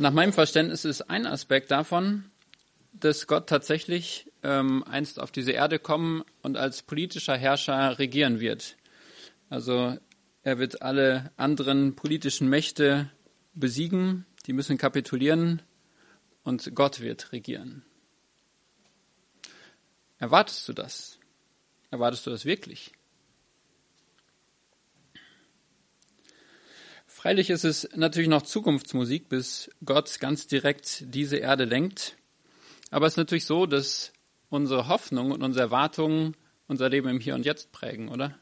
Nach meinem Verständnis ist ein Aspekt davon, dass Gott tatsächlich ähm, einst auf diese Erde kommen und als politischer Herrscher regieren wird. Also er wird alle anderen politischen Mächte besiegen, die müssen kapitulieren und Gott wird regieren. Erwartest du das? Erwartest du das wirklich? Freilich ist es natürlich noch Zukunftsmusik, bis Gott ganz direkt diese Erde lenkt. Aber es ist natürlich so, dass unsere Hoffnung und unsere Erwartungen unser Leben im Hier und Jetzt prägen, oder?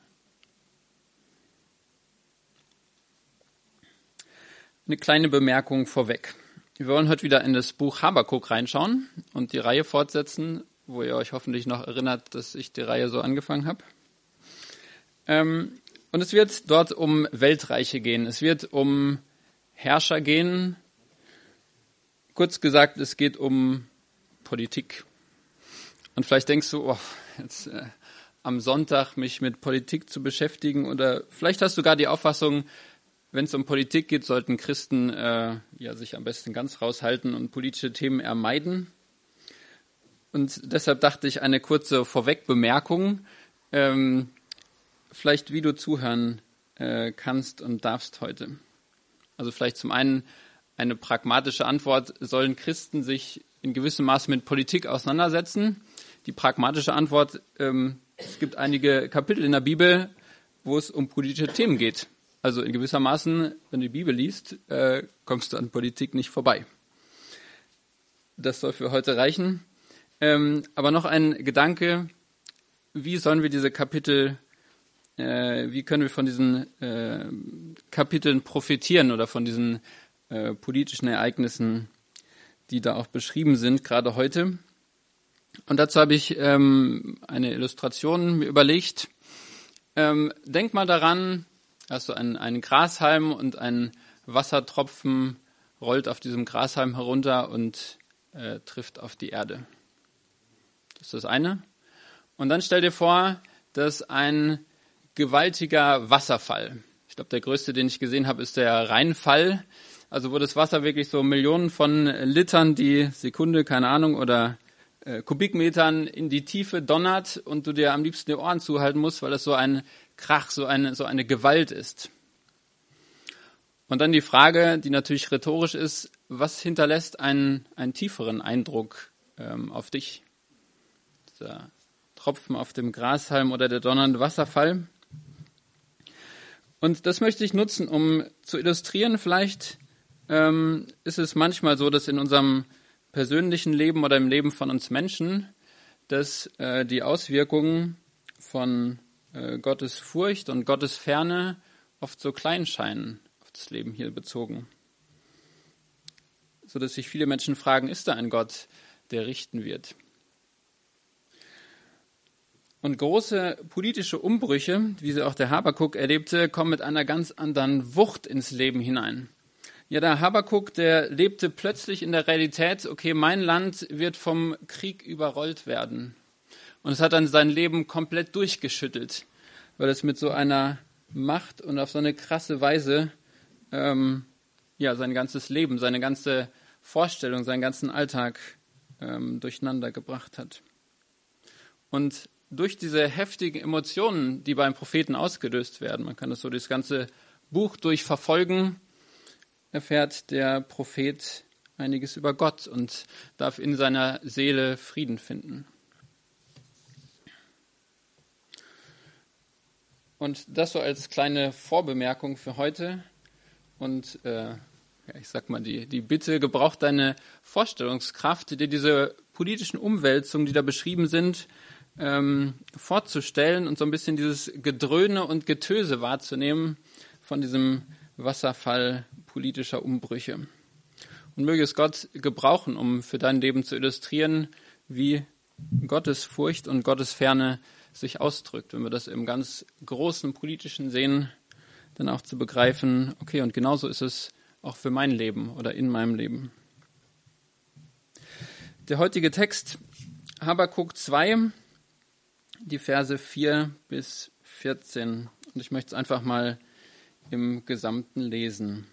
Eine kleine Bemerkung vorweg. Wir wollen heute wieder in das Buch Habakuk reinschauen und die Reihe fortsetzen, wo ihr euch hoffentlich noch erinnert, dass ich die Reihe so angefangen habe. Ähm, und es wird dort um Weltreiche gehen. Es wird um Herrscher gehen. Kurz gesagt, es geht um Politik. Und vielleicht denkst du, oh, jetzt äh, am Sonntag mich mit Politik zu beschäftigen oder vielleicht hast du gar die Auffassung, wenn es um Politik geht, sollten Christen äh, ja sich am besten ganz raushalten und politische Themen ermeiden. Und deshalb dachte ich eine kurze Vorwegbemerkung, ähm, vielleicht wie du zuhören äh, kannst und darfst heute. Also vielleicht zum einen eine pragmatische Antwort, sollen Christen sich in gewissem Maße mit Politik auseinandersetzen? Die pragmatische Antwort, ähm, es gibt einige Kapitel in der Bibel, wo es um politische Themen geht. Also in gewisser Maßen, wenn du die Bibel liest, äh, kommst du an Politik nicht vorbei. Das soll für heute reichen. Ähm, aber noch ein Gedanke, wie sollen wir diese Kapitel, äh, wie können wir von diesen äh, Kapiteln profitieren oder von diesen äh, politischen Ereignissen, die da auch beschrieben sind, gerade heute. Und dazu habe ich ähm, eine Illustration mir überlegt. Ähm, denk mal daran, hast du einen, einen Grashalm und ein Wassertropfen rollt auf diesem Grashalm herunter und äh, trifft auf die Erde. Das ist das eine. Und dann stell dir vor, dass ein gewaltiger Wasserfall, ich glaube, der größte, den ich gesehen habe, ist der Rheinfall, also wo das Wasser wirklich so Millionen von Litern die Sekunde, keine Ahnung, oder äh, Kubikmetern in die Tiefe donnert und du dir am liebsten die Ohren zuhalten musst, weil das so ein Krach, so eine, so eine Gewalt ist. Und dann die Frage, die natürlich rhetorisch ist, was hinterlässt einen, einen tieferen Eindruck ähm, auf dich? Der Tropfen auf dem Grashalm oder der donnernde Wasserfall. Und das möchte ich nutzen, um zu illustrieren, vielleicht ähm, ist es manchmal so, dass in unserem persönlichen Leben oder im Leben von uns Menschen, dass äh, die Auswirkungen von äh, Gottes Furcht und Gottes Ferne oft so klein scheinen, auf das Leben hier bezogen. So dass sich viele Menschen fragen, ist da ein Gott, der richten wird? Und große politische Umbrüche, wie sie auch der Habakuk erlebte, kommen mit einer ganz anderen Wucht ins Leben hinein. Ja, der Habakuk, der lebte plötzlich in der Realität, okay, mein Land wird vom Krieg überrollt werden. Und es hat dann sein Leben komplett durchgeschüttelt, weil es mit so einer Macht und auf so eine krasse Weise ähm, ja, sein ganzes Leben, seine ganze Vorstellung, seinen ganzen Alltag ähm, durcheinander gebracht hat. Und durch diese heftigen Emotionen, die beim Propheten ausgelöst werden, man kann das so das ganze Buch durchverfolgen, erfährt der Prophet einiges über Gott und darf in seiner Seele Frieden finden. Und das so als kleine Vorbemerkung für heute. Und äh, ja, ich sag mal, die, die Bitte gebraucht deine Vorstellungskraft, dir diese politischen Umwälzungen, die da beschrieben sind, ähm, vorzustellen und so ein bisschen dieses Gedröhne und Getöse wahrzunehmen von diesem Wasserfall politischer Umbrüche. Und möge es Gott gebrauchen, um für dein Leben zu illustrieren, wie Gottes Furcht und Gottes Ferne sich ausdrückt, wenn wir das im ganz großen politischen sehen, dann auch zu begreifen, okay, und genauso ist es auch für mein Leben oder in meinem Leben. Der heutige Text, Habakuk 2, die Verse 4 bis 14. Und ich möchte es einfach mal im Gesamten lesen.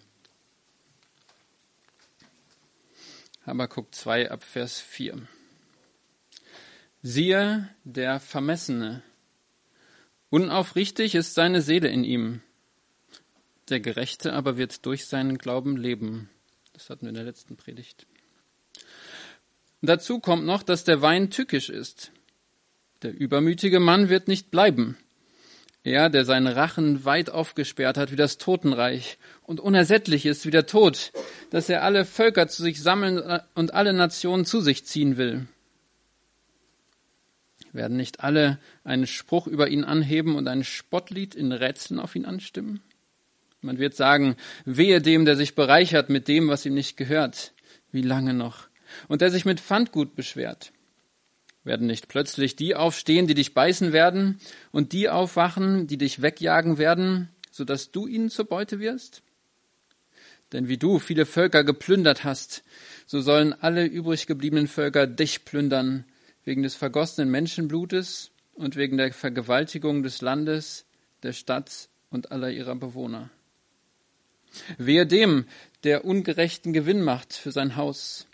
Habakuk 2 ab Vers 4. Siehe, der Vermessene. Unaufrichtig ist seine Seele in ihm. Der Gerechte aber wird durch seinen Glauben leben. Das hatten wir in der letzten Predigt. Dazu kommt noch, dass der Wein tückisch ist. Der übermütige Mann wird nicht bleiben. Er, der seinen Rachen weit aufgesperrt hat wie das Totenreich und unersättlich ist wie der Tod, dass er alle Völker zu sich sammeln und alle Nationen zu sich ziehen will. Werden nicht alle einen Spruch über ihn anheben und ein Spottlied in Rätseln auf ihn anstimmen? Man wird sagen, wehe dem, der sich bereichert mit dem, was ihm nicht gehört. Wie lange noch? Und der sich mit Pfandgut beschwert. Werden nicht plötzlich die aufstehen, die dich beißen werden, und die aufwachen, die dich wegjagen werden, so dass du ihnen zur Beute wirst? Denn wie du viele Völker geplündert hast, so sollen alle übrig gebliebenen Völker dich plündern, wegen des vergossenen Menschenblutes und wegen der Vergewaltigung des Landes, der Stadt und aller ihrer Bewohner. Wehe dem, der ungerechten Gewinn macht für sein Haus,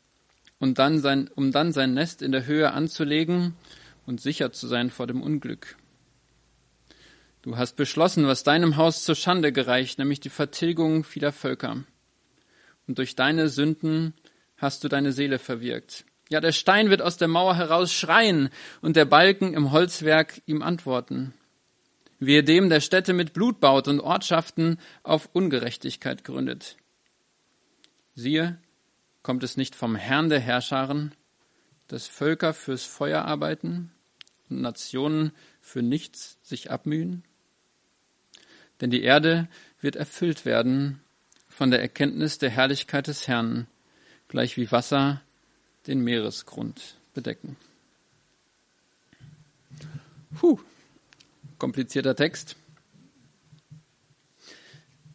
und dann sein, um dann sein Nest in der Höhe anzulegen und sicher zu sein vor dem Unglück. Du hast beschlossen, was deinem Haus zur Schande gereicht, nämlich die Vertilgung vieler Völker. Und durch deine Sünden hast du deine Seele verwirkt. Ja, der Stein wird aus der Mauer heraus schreien und der Balken im Holzwerk ihm antworten. Wehe dem, der Städte mit Blut baut und Ortschaften auf Ungerechtigkeit gründet. Siehe, Kommt es nicht vom Herrn der Herrscharen, dass Völker fürs Feuer arbeiten und Nationen für nichts sich abmühen? Denn die Erde wird erfüllt werden von der Erkenntnis der Herrlichkeit des Herrn, gleich wie Wasser den Meeresgrund bedecken. Puh, komplizierter Text.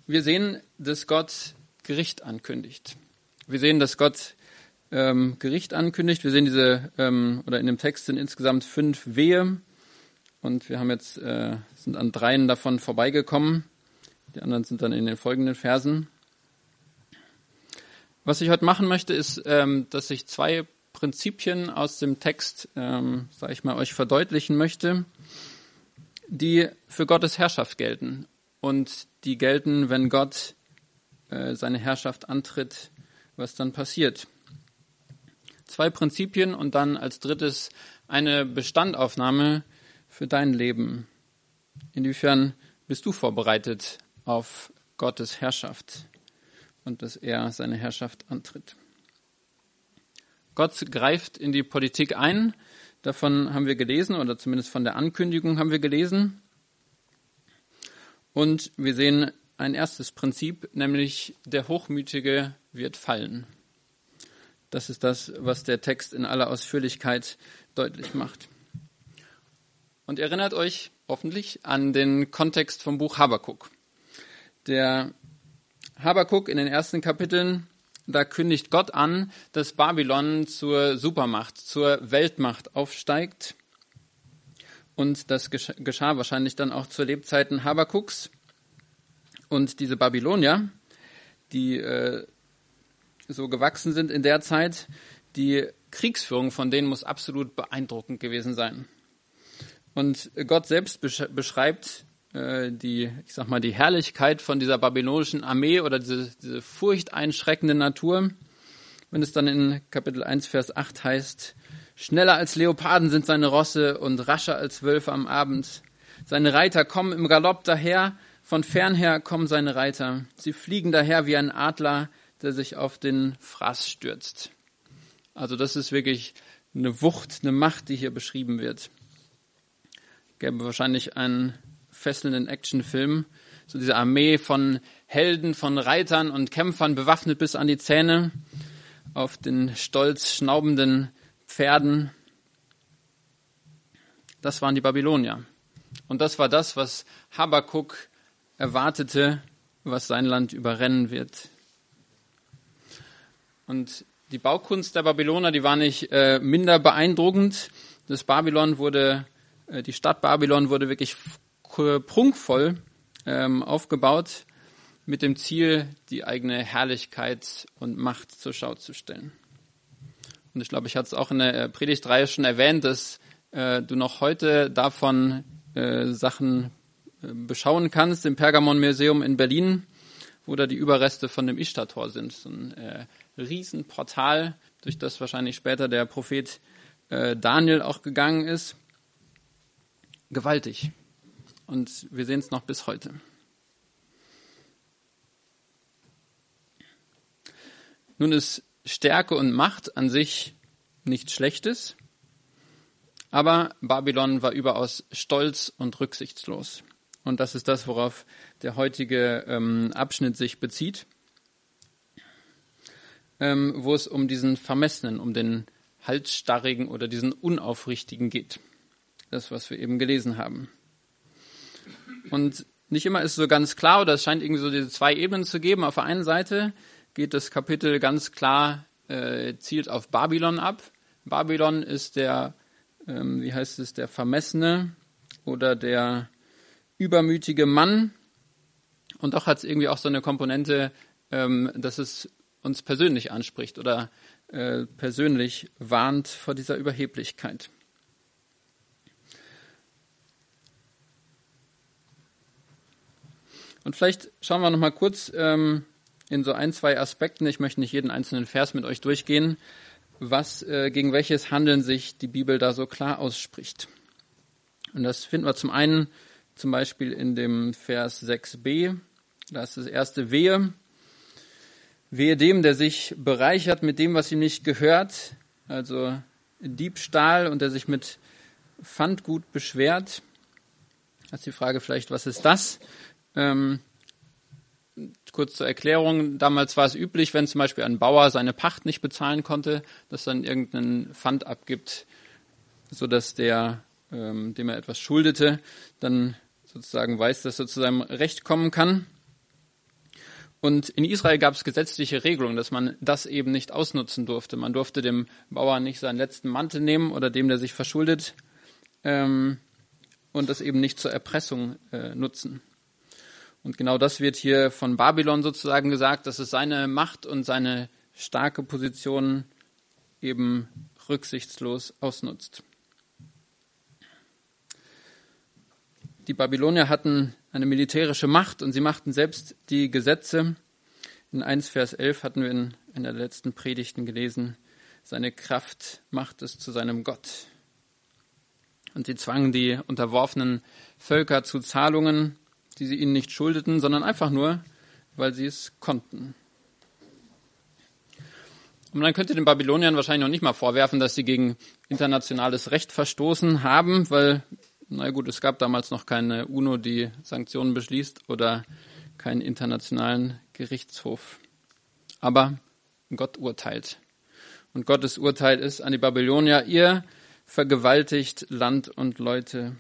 Wir sehen, dass Gott Gericht ankündigt. Wir sehen, dass Gott ähm, Gericht ankündigt. Wir sehen diese, ähm, oder in dem Text sind insgesamt fünf Wehe. Und wir haben jetzt, äh, sind an dreien davon vorbeigekommen. Die anderen sind dann in den folgenden Versen. Was ich heute machen möchte, ist, ähm, dass ich zwei Prinzipien aus dem Text, ähm, sage ich mal, euch verdeutlichen möchte, die für Gottes Herrschaft gelten und die gelten, wenn Gott äh, seine Herrschaft antritt was dann passiert. Zwei Prinzipien und dann als drittes eine Bestandaufnahme für dein Leben. Inwiefern bist du vorbereitet auf Gottes Herrschaft und dass er seine Herrschaft antritt? Gott greift in die Politik ein. Davon haben wir gelesen oder zumindest von der Ankündigung haben wir gelesen. Und wir sehen ein erstes Prinzip, nämlich der Hochmütige wird fallen. Das ist das, was der Text in aller Ausführlichkeit deutlich macht. Und erinnert euch hoffentlich an den Kontext vom Buch Habakuk. Der Habakuk in den ersten Kapiteln, da kündigt Gott an, dass Babylon zur Supermacht, zur Weltmacht aufsteigt. Und das geschah wahrscheinlich dann auch zu Lebzeiten Habakuks. Und diese Babylonier, die äh, so gewachsen sind in der Zeit, die Kriegsführung von denen muss absolut beeindruckend gewesen sein. Und Gott selbst beschreibt äh, die, ich sag mal, die Herrlichkeit von dieser babylonischen Armee oder diese, diese furchteinschreckende Natur, wenn es dann in Kapitel 1, Vers 8 heißt, schneller als Leoparden sind seine Rosse und rascher als Wölfe am Abend. Seine Reiter kommen im Galopp daher, von fernher kommen seine Reiter. Sie fliegen daher wie ein Adler, der sich auf den Fraß stürzt. Also das ist wirklich eine Wucht, eine Macht, die hier beschrieben wird. Gäbe wahrscheinlich einen fesselnden Actionfilm, so diese Armee von Helden, von Reitern und Kämpfern bewaffnet bis an die Zähne auf den stolz schnaubenden Pferden. Das waren die Babylonier. Und das war das, was Habakuk erwartete, was sein Land überrennen wird. Und die Baukunst der Babyloner, die war nicht äh, minder beeindruckend. Das Babylon wurde, äh, die Stadt Babylon wurde wirklich prunkvoll ähm, aufgebaut mit dem Ziel, die eigene Herrlichkeit und Macht zur Schau zu stellen. Und ich glaube, ich hatte es auch in der äh, Predigtreihe schon erwähnt, dass äh, du noch heute davon äh, Sachen äh, beschauen kannst im Pergamon-Museum in Berlin, wo da die Überreste von dem Ishtar-Tor sind. So ein äh, Riesenportal, durch das wahrscheinlich später der Prophet äh, Daniel auch gegangen ist. Gewaltig. Und wir sehen es noch bis heute. Nun ist Stärke und Macht an sich nichts Schlechtes, aber Babylon war überaus stolz und rücksichtslos. Und das ist das, worauf der heutige ähm, Abschnitt sich bezieht, ähm, wo es um diesen Vermessenen, um den Halsstarrigen oder diesen Unaufrichtigen geht. Das, was wir eben gelesen haben. Und nicht immer ist so ganz klar, oder es scheint irgendwie so diese zwei Ebenen zu geben. Auf der einen Seite geht das Kapitel ganz klar, äh, zielt auf Babylon ab. Babylon ist der, ähm, wie heißt es, der Vermessene oder der übermütige Mann. Und doch hat es irgendwie auch so eine Komponente, ähm, dass es uns persönlich anspricht oder äh, persönlich warnt vor dieser Überheblichkeit. Und vielleicht schauen wir noch mal kurz ähm, in so ein, zwei Aspekten. Ich möchte nicht jeden einzelnen Vers mit euch durchgehen, was äh, gegen welches Handeln sich die Bibel da so klar ausspricht. Und das finden wir zum einen zum Beispiel in dem Vers 6b. Da ist das erste Wehe. Wehe dem, der sich bereichert mit dem, was ihm nicht gehört, also Diebstahl und der sich mit Pfandgut beschwert. Das ist die Frage vielleicht, was ist das? Ähm, kurz zur Erklärung, damals war es üblich, wenn zum Beispiel ein Bauer seine Pacht nicht bezahlen konnte, dass dann irgendeinen Pfand abgibt, sodass der, ähm, dem er etwas schuldete, dann sozusagen weiß, dass er zu seinem Recht kommen kann. Und in Israel gab es gesetzliche Regelungen, dass man das eben nicht ausnutzen durfte. Man durfte dem Bauer nicht seinen letzten Mantel nehmen oder dem, der sich verschuldet, ähm, und das eben nicht zur Erpressung äh, nutzen. Und genau das wird hier von Babylon sozusagen gesagt, dass es seine Macht und seine starke Position eben rücksichtslos ausnutzt. Die Babylonier hatten eine militärische Macht und sie machten selbst die Gesetze. In 1 Vers 11 hatten wir in einer der letzten Predigten gelesen, seine Kraft macht es zu seinem Gott. Und sie zwangen die unterworfenen Völker zu Zahlungen die sie ihnen nicht schuldeten, sondern einfach nur, weil sie es konnten. Und man könnte den Babyloniern wahrscheinlich noch nicht mal vorwerfen, dass sie gegen internationales Recht verstoßen haben, weil, na gut, es gab damals noch keine UNO, die Sanktionen beschließt oder keinen internationalen Gerichtshof. Aber Gott urteilt. Und Gottes Urteil ist an die Babylonier, ihr vergewaltigt Land und Leute.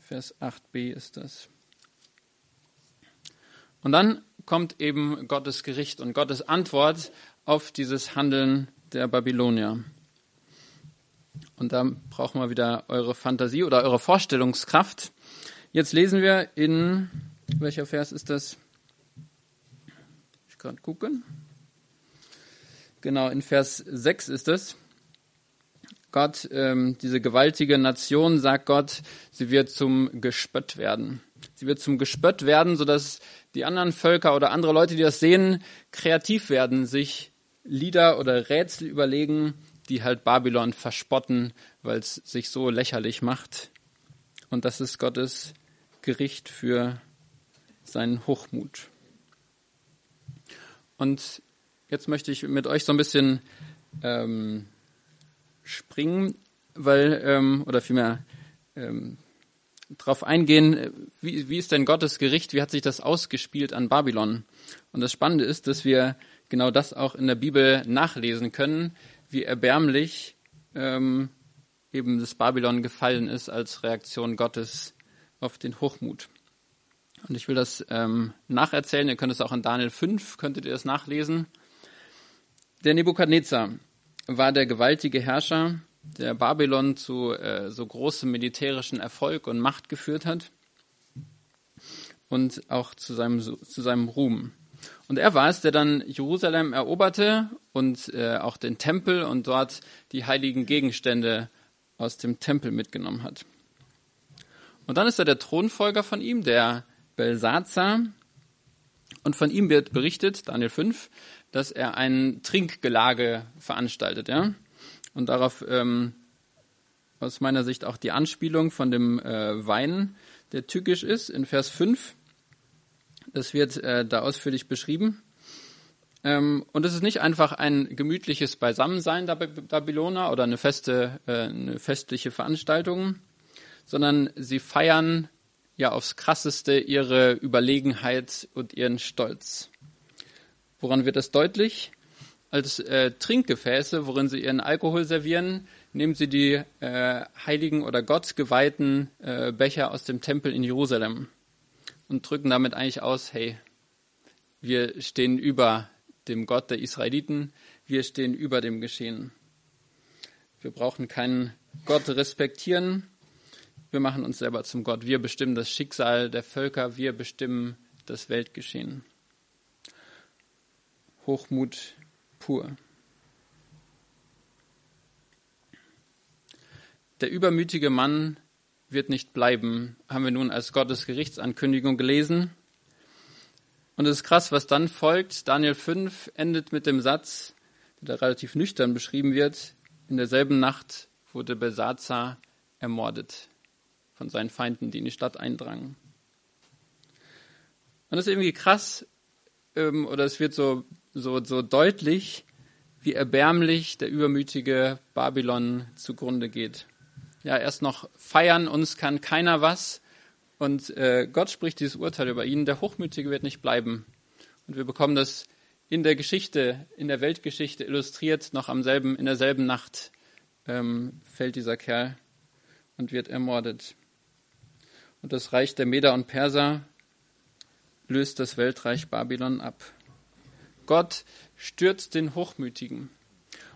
Vers 8b ist das. Und dann kommt eben Gottes Gericht und Gottes Antwort auf dieses Handeln der Babylonier. Und da brauchen wir wieder eure Fantasie oder eure Vorstellungskraft. Jetzt lesen wir in, welcher Vers ist das? Ich kann gucken. Genau, in Vers 6 ist es. Gott, ähm, diese gewaltige Nation, sagt Gott, sie wird zum Gespött werden. Sie wird zum Gespött werden, sodass die anderen Völker oder andere Leute, die das sehen, kreativ werden, sich Lieder oder Rätsel überlegen, die halt Babylon verspotten, weil es sich so lächerlich macht. Und das ist Gottes Gericht für seinen Hochmut. Und jetzt möchte ich mit euch so ein bisschen ähm, springen, weil, ähm, oder vielmehr ähm, darauf eingehen, wie, wie ist denn Gottes Gericht, wie hat sich das ausgespielt an Babylon? Und das Spannende ist, dass wir genau das auch in der Bibel nachlesen können, wie erbärmlich ähm, eben das Babylon gefallen ist als Reaktion Gottes auf den Hochmut. Und ich will das ähm, nacherzählen, ihr könnt es auch in Daniel 5, könntet ihr das nachlesen. Der Nebukadnezar war der gewaltige Herrscher, der Babylon zu äh, so großem militärischen Erfolg und Macht geführt hat und auch zu seinem, zu seinem Ruhm. Und er war es, der dann Jerusalem eroberte und äh, auch den Tempel und dort die heiligen Gegenstände aus dem Tempel mitgenommen hat. Und dann ist er der Thronfolger von ihm, der Belsazar. Und von ihm wird berichtet, Daniel 5, dass er ein Trinkgelage veranstaltet. Ja? Und darauf ähm, aus meiner Sicht auch die Anspielung von dem äh, Wein, der tückisch ist, in Vers 5. Das wird äh, da ausführlich beschrieben. Ähm, und es ist nicht einfach ein gemütliches Beisammensein der Babyloner oder eine feste, äh, eine festliche Veranstaltung, sondern sie feiern ja aufs krasseste ihre Überlegenheit und ihren Stolz. Woran wird das deutlich? Als äh, Trinkgefäße, worin sie ihren Alkohol servieren, nehmen sie die äh, heiligen oder gottgeweihten äh, Becher aus dem Tempel in Jerusalem und drücken damit eigentlich aus, hey, wir stehen über dem Gott der Israeliten, wir stehen über dem Geschehen. Wir brauchen keinen Gott respektieren, wir machen uns selber zum Gott, wir bestimmen das Schicksal der Völker, wir bestimmen das Weltgeschehen. Hochmut pur. Der übermütige Mann wird nicht bleiben, haben wir nun als Gottes Gerichtsankündigung gelesen. Und es ist krass, was dann folgt. Daniel 5 endet mit dem Satz, der relativ nüchtern beschrieben wird. In derselben Nacht wurde Belsazar ermordet von seinen Feinden, die in die Stadt eindrangen. Und das ist irgendwie krass, ähm, oder es wird so, so, so deutlich, wie erbärmlich der übermütige Babylon zugrunde geht ja erst noch feiern, uns kann keiner was. Und äh, Gott spricht dieses Urteil über ihn, der Hochmütige wird nicht bleiben. Und wir bekommen das in der Geschichte, in der Weltgeschichte illustriert, noch am selben, in derselben Nacht ähm, fällt dieser Kerl und wird ermordet. Und das Reich der Meder und Perser löst das Weltreich Babylon ab. Gott stürzt den Hochmütigen.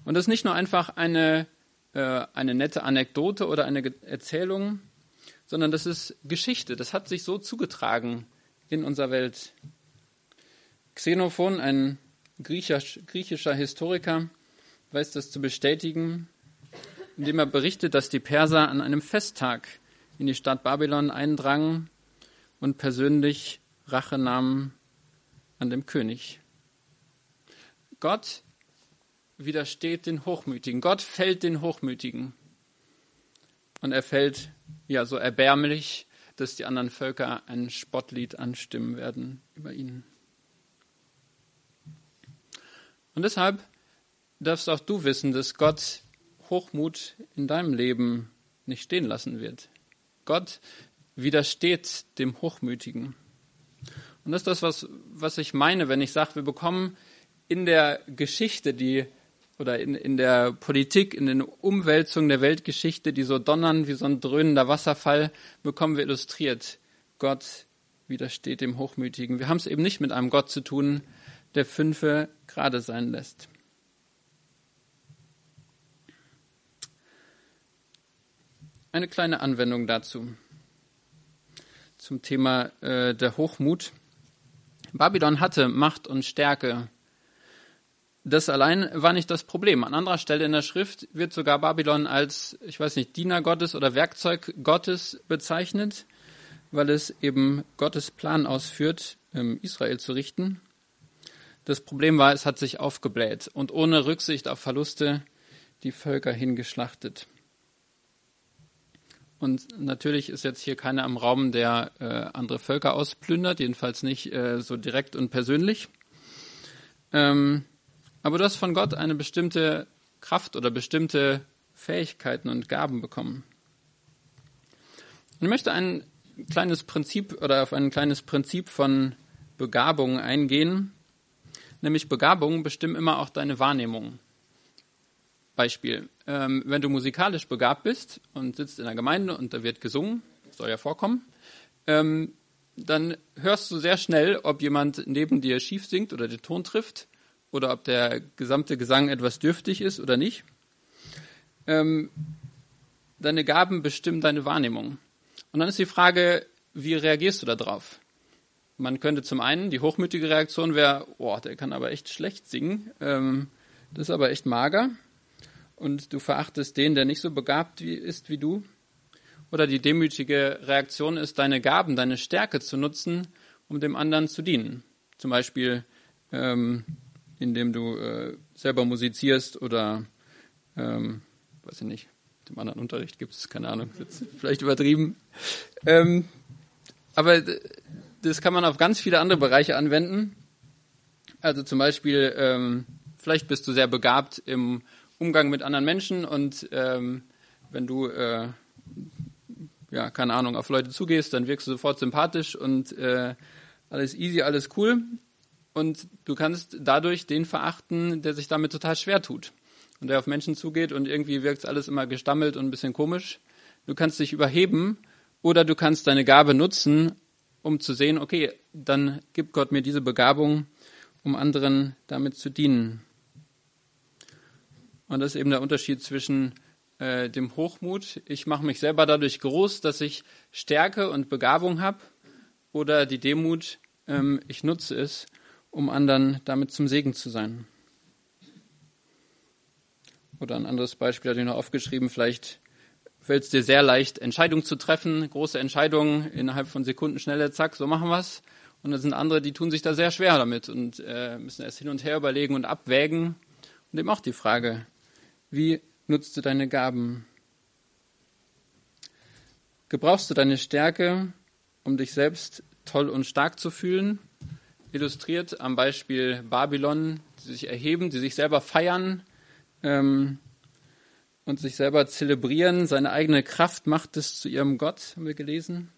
Und das ist nicht nur einfach eine äh, eine nette Anekdote oder eine Erzählung, sondern das ist Geschichte. Das hat sich so zugetragen in unserer Welt. Xenophon, ein griechischer Historiker, weiß das zu bestätigen, indem er berichtet, dass die Perser an einem Festtag in die Stadt Babylon eindrangen und persönlich Rache nahmen an dem König. Gott widersteht den Hochmütigen. Gott fällt den Hochmütigen. Und er fällt ja so erbärmlich, dass die anderen Völker ein Spottlied anstimmen werden über ihn. Und deshalb darfst auch du wissen, dass Gott Hochmut in deinem Leben nicht stehen lassen wird. Gott widersteht dem Hochmütigen. Und das ist das, was, was ich meine, wenn ich sage, wir bekommen in der Geschichte, die oder in, in der Politik, in den Umwälzungen der Weltgeschichte, die so donnern wie so ein dröhnender Wasserfall, bekommen wir illustriert. Gott widersteht dem Hochmütigen. Wir haben es eben nicht mit einem Gott zu tun, der Fünfe gerade sein lässt. Eine kleine Anwendung dazu zum Thema äh, der Hochmut. Babylon hatte Macht und Stärke das allein war nicht das Problem. An anderer Stelle in der Schrift wird sogar Babylon als, ich weiß nicht, Diener Gottes oder Werkzeug Gottes bezeichnet, weil es eben Gottes Plan ausführt, ähm, Israel zu richten. Das Problem war, es hat sich aufgebläht und ohne Rücksicht auf Verluste die Völker hingeschlachtet. Und natürlich ist jetzt hier keiner im Raum, der äh, andere Völker ausplündert, jedenfalls nicht äh, so direkt und persönlich. Ähm, aber du hast von Gott eine bestimmte Kraft oder bestimmte Fähigkeiten und Gaben bekommen. Ich möchte ein kleines Prinzip oder auf ein kleines Prinzip von Begabung eingehen. Nämlich Begabungen bestimmen immer auch deine Wahrnehmung. Beispiel, ähm, wenn du musikalisch begabt bist und sitzt in der Gemeinde und da wird gesungen, soll ja vorkommen, ähm, dann hörst du sehr schnell, ob jemand neben dir schief singt oder den Ton trifft oder ob der gesamte Gesang etwas dürftig ist oder nicht. Ähm, deine Gaben bestimmen deine Wahrnehmung. Und dann ist die Frage, wie reagierst du darauf? man könnte zum einen, die hochmütige Reaktion wäre, boah, der kann aber echt schlecht singen, ähm, das ist aber echt mager und du verachtest den, der nicht so begabt wie, ist wie du. Oder die demütige Reaktion ist, deine Gaben, deine Stärke zu nutzen, um dem anderen zu dienen. Zum Beispiel, ähm, indem du äh, selber musizierst oder, ähm, weiß ich nicht, dem anderen Unterricht gibt es, keine Ahnung, vielleicht übertrieben. Ähm, aber das kann man auf ganz viele andere Bereiche anwenden. Also zum Beispiel, ähm, vielleicht bist du sehr begabt im Umgang mit anderen Menschen und ähm, wenn du, äh, ja, keine Ahnung, auf Leute zugehst, dann wirkst du sofort sympathisch und äh, alles easy, alles cool. Und du kannst dadurch den verachten, der sich damit total schwer tut und der auf Menschen zugeht und irgendwie wirkt alles immer gestammelt und ein bisschen komisch. Du kannst dich überheben oder du kannst deine Gabe nutzen, um zu sehen, okay, dann gibt Gott mir diese Begabung, um anderen damit zu dienen. Und das ist eben der Unterschied zwischen äh, dem Hochmut, ich mache mich selber dadurch groß, dass ich Stärke und Begabung habe, oder die Demut, ähm, ich nutze es, um anderen damit zum Segen zu sein. Oder ein anderes Beispiel hatte ich noch aufgeschrieben, vielleicht fällt es dir sehr leicht, Entscheidungen zu treffen, große Entscheidungen innerhalb von Sekunden schnelle, zack, so machen wir es. Und da sind andere, die tun sich da sehr schwer damit und äh, müssen erst hin und her überlegen und abwägen. Und eben auch die Frage, wie nutzt du deine Gaben? Gebrauchst du deine Stärke, um dich selbst toll und stark zu fühlen? Illustriert am Beispiel Babylon, die sich erheben, die sich selber feiern, ähm, und sich selber zelebrieren. Seine eigene Kraft macht es zu ihrem Gott, haben wir gelesen.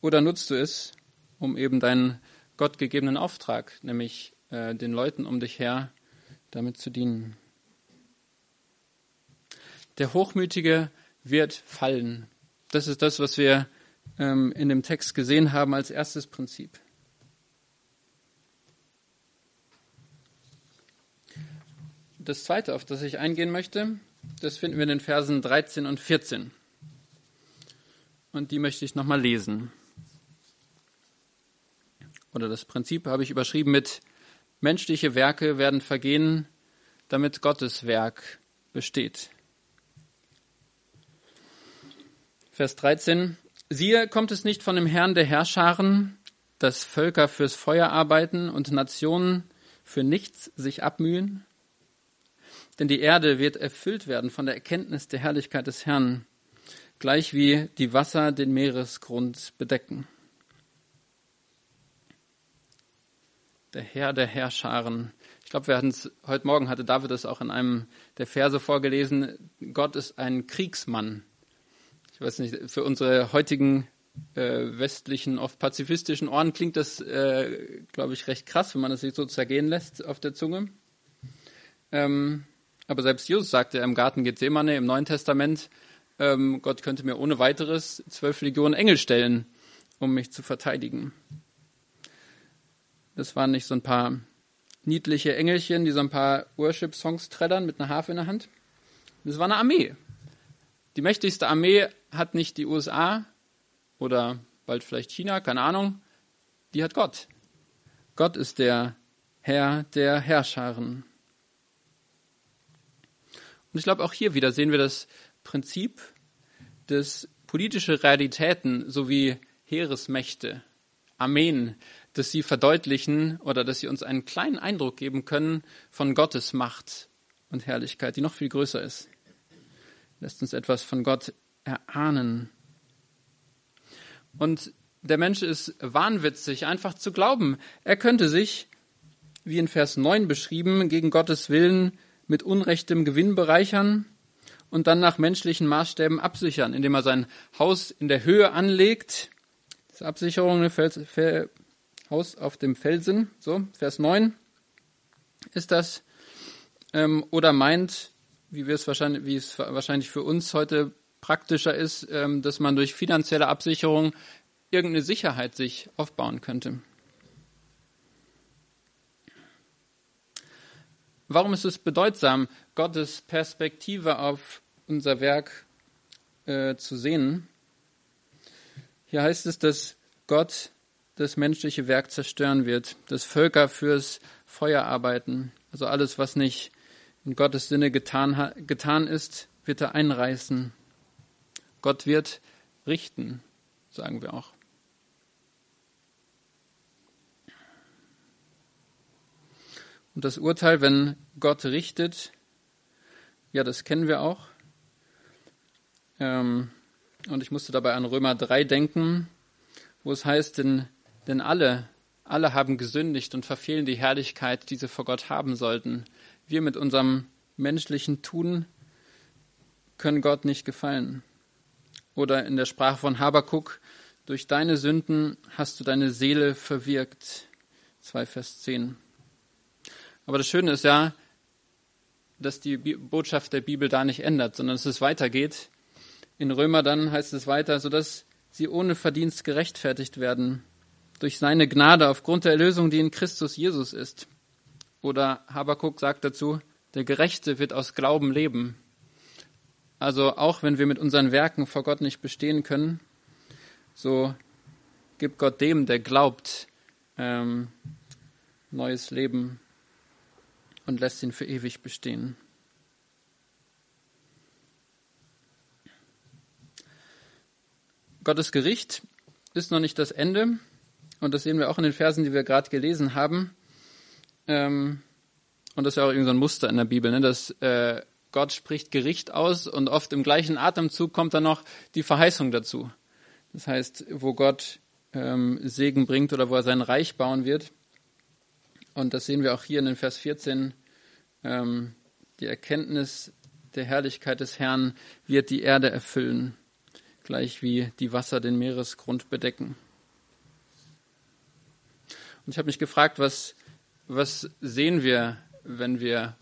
Oder nutzt du es, um eben deinen gottgegebenen Auftrag, nämlich äh, den Leuten um dich her, damit zu dienen. Der Hochmütige wird fallen. Das ist das, was wir ähm, in dem Text gesehen haben als erstes Prinzip. Das zweite, auf das ich eingehen möchte, das finden wir in den Versen 13 und 14. Und die möchte ich nochmal lesen. Oder das Prinzip habe ich überschrieben mit menschliche Werke werden vergehen, damit Gottes Werk besteht. Vers 13. Siehe, kommt es nicht von dem Herrn der Herrscharen, dass Völker fürs Feuer arbeiten und Nationen für nichts sich abmühen? Denn die Erde wird erfüllt werden von der Erkenntnis der Herrlichkeit des Herrn, gleich wie die Wasser den Meeresgrund bedecken. Der Herr der Herrscharen. Ich glaube, wir hatten es heute Morgen hatte David es auch in einem der Verse vorgelesen. Gott ist ein Kriegsmann. Ich weiß nicht, für unsere heutigen äh, westlichen, oft pazifistischen Ohren klingt das, äh, glaube ich, recht krass, wenn man es sich so zergehen lässt auf der Zunge. Ähm, aber selbst Jesus sagte im Garten Gethsemane im Neuen Testament, ähm, Gott könnte mir ohne weiteres zwölf Legionen Engel stellen, um mich zu verteidigen. Das waren nicht so ein paar niedliche Engelchen, die so ein paar Worship-Songs trällern mit einer Harfe in der Hand. Das war eine Armee. Die mächtigste Armee hat nicht die USA oder bald vielleicht China, keine Ahnung. Die hat Gott. Gott ist der Herr der Herrscharen. Und ich glaube, auch hier wieder sehen wir das Prinzip, dass politische Realitäten sowie Heeresmächte, Armeen, dass sie verdeutlichen oder dass sie uns einen kleinen Eindruck geben können von Gottes Macht und Herrlichkeit, die noch viel größer ist. Lässt uns etwas von Gott erahnen. Und der Mensch ist wahnwitzig, einfach zu glauben, er könnte sich, wie in Vers 9 beschrieben, gegen Gottes Willen mit unrechtem Gewinn bereichern und dann nach menschlichen Maßstäben absichern, indem er sein Haus in der Höhe anlegt. Diese Absicherung, ne, Fels, Fel, Haus auf dem Felsen, so, Vers 9 ist das. Ähm, oder meint, wie, wir es wahrscheinlich, wie es wahrscheinlich für uns heute praktischer ist, ähm, dass man durch finanzielle Absicherung irgendeine Sicherheit sich aufbauen könnte. Warum ist es bedeutsam, Gottes Perspektive auf unser Werk äh, zu sehen? Hier heißt es, dass Gott das menschliche Werk zerstören wird, dass Völker fürs Feuer arbeiten. Also alles, was nicht in Gottes Sinne getan, getan ist, wird er einreißen. Gott wird richten, sagen wir auch. Und das Urteil, wenn Gott richtet, ja, das kennen wir auch. Ähm, und ich musste dabei an Römer 3 denken, wo es heißt, denn, denn alle, alle haben gesündigt und verfehlen die Herrlichkeit, die sie vor Gott haben sollten. Wir mit unserem menschlichen Tun können Gott nicht gefallen. Oder in der Sprache von Habakuk, durch deine Sünden hast du deine Seele verwirkt. 2 Vers 10. Aber das Schöne ist ja, dass die Botschaft der Bibel da nicht ändert, sondern dass es weitergeht. In Römer dann heißt es weiter, sodass sie ohne Verdienst gerechtfertigt werden durch seine Gnade aufgrund der Erlösung, die in Christus Jesus ist. Oder Habakuk sagt dazu, der Gerechte wird aus Glauben leben. Also auch wenn wir mit unseren Werken vor Gott nicht bestehen können, so gibt Gott dem, der glaubt, ähm, neues Leben und lässt ihn für ewig bestehen. Gottes Gericht ist noch nicht das Ende. Und das sehen wir auch in den Versen, die wir gerade gelesen haben. Ähm, und das ist ja auch irgendwie so ein Muster in der Bibel, ne? dass äh, Gott spricht Gericht aus und oft im gleichen Atemzug kommt dann noch die Verheißung dazu. Das heißt, wo Gott ähm, Segen bringt oder wo er sein Reich bauen wird. Und das sehen wir auch hier in den Vers 14. Ähm, die Erkenntnis der Herrlichkeit des Herrn wird die Erde erfüllen, gleich wie die Wasser den Meeresgrund bedecken. Und ich habe mich gefragt, was, was sehen wir, wenn wir,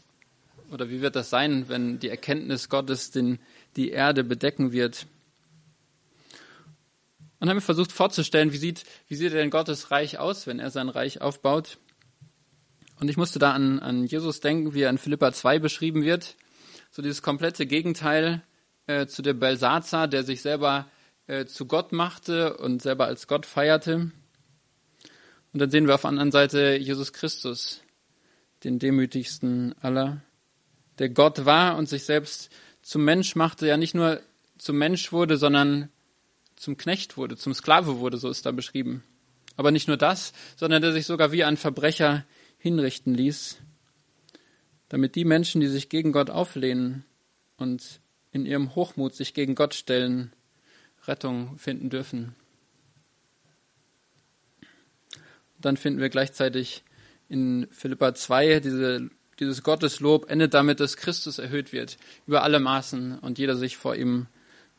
oder wie wird das sein, wenn die Erkenntnis Gottes den, die Erde bedecken wird? Und haben wir versucht vorzustellen, wie sieht, wie sieht denn Gottes Reich aus, wenn er sein Reich aufbaut? Und ich musste da an, an Jesus denken, wie er in Philippa 2 beschrieben wird. So dieses komplette Gegenteil äh, zu der Belsazar, der sich selber äh, zu Gott machte und selber als Gott feierte. Und dann sehen wir auf der anderen Seite Jesus Christus, den demütigsten aller, der Gott war und sich selbst zum Mensch machte, ja nicht nur zum Mensch wurde, sondern zum Knecht wurde, zum Sklave wurde, so ist da beschrieben. Aber nicht nur das, sondern der sich sogar wie ein Verbrecher hinrichten ließ, damit die Menschen, die sich gegen Gott auflehnen und in ihrem Hochmut sich gegen Gott stellen, Rettung finden dürfen. Dann finden wir gleichzeitig in Philippa 2 diese, dieses Gotteslob endet damit, dass Christus erhöht wird über alle Maßen und jeder sich vor ihm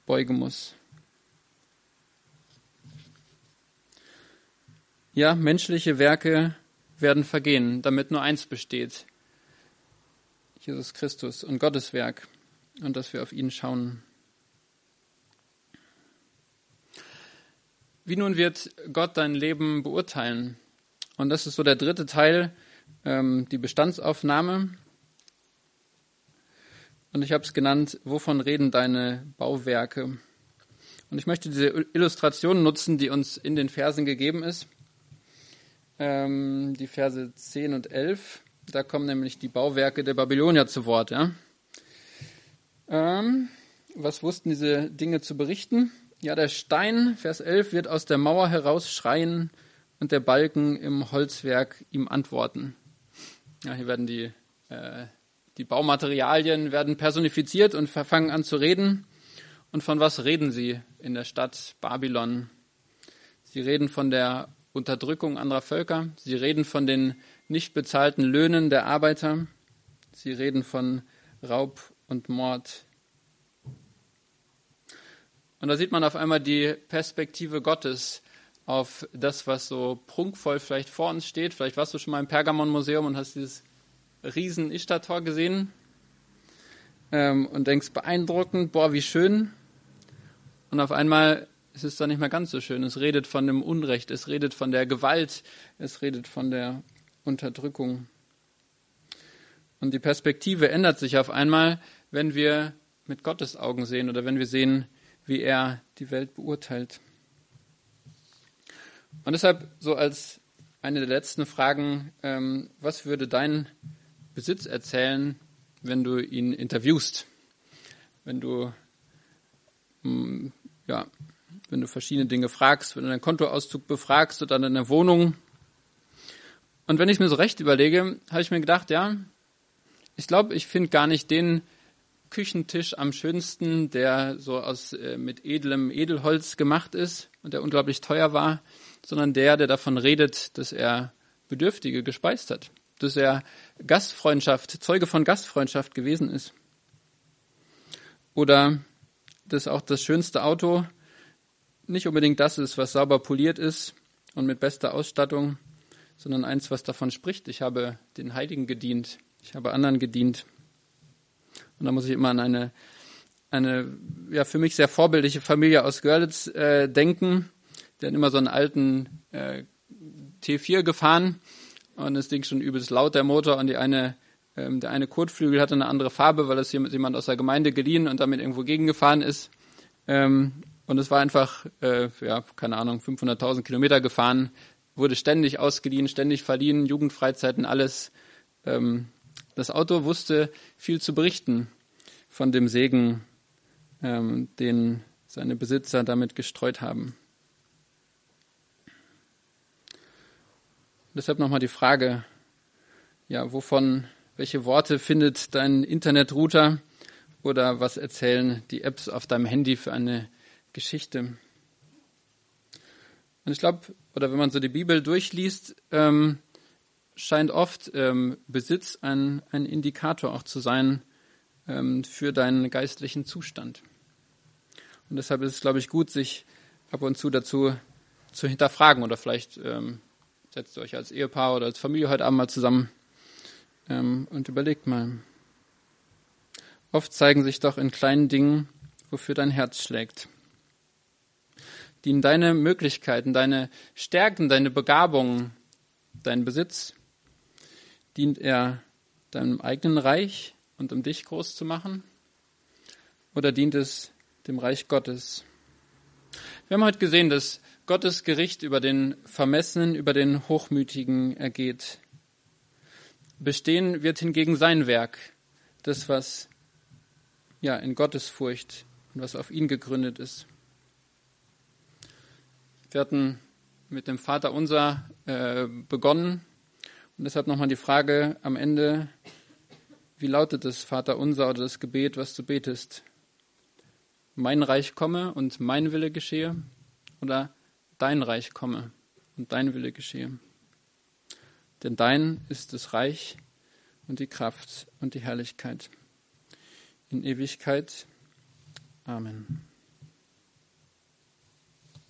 beugen muss. Ja, menschliche Werke werden vergehen, damit nur eins besteht. Jesus Christus und Gottes Werk und dass wir auf ihn schauen. Wie nun wird Gott dein Leben beurteilen? Und das ist so der dritte Teil, ähm, die Bestandsaufnahme. Und ich habe es genannt, wovon reden deine Bauwerke? Und ich möchte diese Illustration nutzen, die uns in den Versen gegeben ist ähm, die Verse 10 und 11. Da kommen nämlich die Bauwerke der Babylonier zu Wort. Ja? Ähm, was wussten diese Dinge zu berichten? Ja, der Stein, Vers 11, wird aus der Mauer herausschreien und der Balken im Holzwerk ihm antworten. Ja, hier werden die, äh, die Baumaterialien werden personifiziert und fangen an zu reden. Und von was reden sie in der Stadt Babylon? Sie reden von der Unterdrückung anderer Völker. Sie reden von den nicht bezahlten Löhnen der Arbeiter. Sie reden von Raub und Mord. Und da sieht man auf einmal die Perspektive Gottes auf das, was so prunkvoll vielleicht vor uns steht. Vielleicht warst du schon mal im Pergamon-Museum und hast dieses riesen Ishtar-Tor gesehen ähm, und denkst beeindruckend, boah, wie schön. Und auf einmal es ist dann nicht mehr ganz so schön. Es redet von dem Unrecht, es redet von der Gewalt, es redet von der Unterdrückung. Und die Perspektive ändert sich auf einmal, wenn wir mit Gottes Augen sehen oder wenn wir sehen, wie er die Welt beurteilt. Und deshalb so als eine der letzten Fragen, ähm, was würde dein Besitz erzählen, wenn du ihn interviewst? Wenn du, mm, ja, wenn du verschiedene Dinge fragst, wenn du deinen Kontoauszug befragst oder deine Wohnung. Und wenn ich mir so recht überlege, habe ich mir gedacht, ja, ich glaube, ich finde gar nicht den Küchentisch am schönsten, der so aus äh, mit edlem Edelholz gemacht ist und der unglaublich teuer war, sondern der, der davon redet, dass er Bedürftige gespeist hat, dass er Gastfreundschaft, Zeuge von Gastfreundschaft gewesen ist. Oder dass auch das schönste Auto nicht unbedingt das ist, was sauber poliert ist und mit bester Ausstattung, sondern eins, was davon spricht. Ich habe den Heiligen gedient, ich habe anderen gedient. Und da muss ich immer an eine, eine ja, für mich sehr vorbildliche Familie aus Görlitz äh, denken. Der hat immer so einen alten äh, T4 gefahren und das Ding schon übelst laut, der Motor. Und die eine, ähm, der eine Kotflügel hatte eine andere Farbe, weil das jemand aus der Gemeinde geliehen und damit irgendwo gegengefahren ist. Ähm, und es war einfach, äh, ja, keine Ahnung, 500.000 Kilometer gefahren, wurde ständig ausgeliehen, ständig verliehen, Jugendfreizeiten, alles. Ähm, das Auto wusste viel zu berichten von dem Segen, ähm, den seine Besitzer damit gestreut haben. Deshalb nochmal die Frage, ja, wovon, welche Worte findet dein Internetrouter oder was erzählen die Apps auf deinem Handy für eine Geschichte? Und ich glaube, oder wenn man so die Bibel durchliest, ähm, scheint oft ähm, Besitz ein, ein Indikator auch zu sein ähm, für deinen geistlichen Zustand. Und deshalb ist es, glaube ich, gut, sich ab und zu dazu zu hinterfragen oder vielleicht ähm, setzt ihr euch als Ehepaar oder als Familie heute Abend mal zusammen ähm, und überlegt mal. Oft zeigen sich doch in kleinen Dingen, wofür dein Herz schlägt. Dienen deine Möglichkeiten, deine Stärken, deine Begabungen, dein Besitz Dient er deinem eigenen Reich und um dich groß zu machen? Oder dient es dem Reich Gottes? Wir haben heute gesehen, dass Gottes Gericht über den Vermessenen, über den Hochmütigen ergeht. Bestehen wird hingegen sein Werk, das, was ja in Gottes Furcht und was auf ihn gegründet ist. Wir hatten mit dem Vater unser äh, begonnen und deshalb nochmal die Frage am Ende, wie lautet das Vater unser oder das Gebet, was du betest? Mein Reich komme und mein Wille geschehe oder dein Reich komme und dein Wille geschehe? Denn dein ist das Reich und die Kraft und die Herrlichkeit in Ewigkeit. Amen.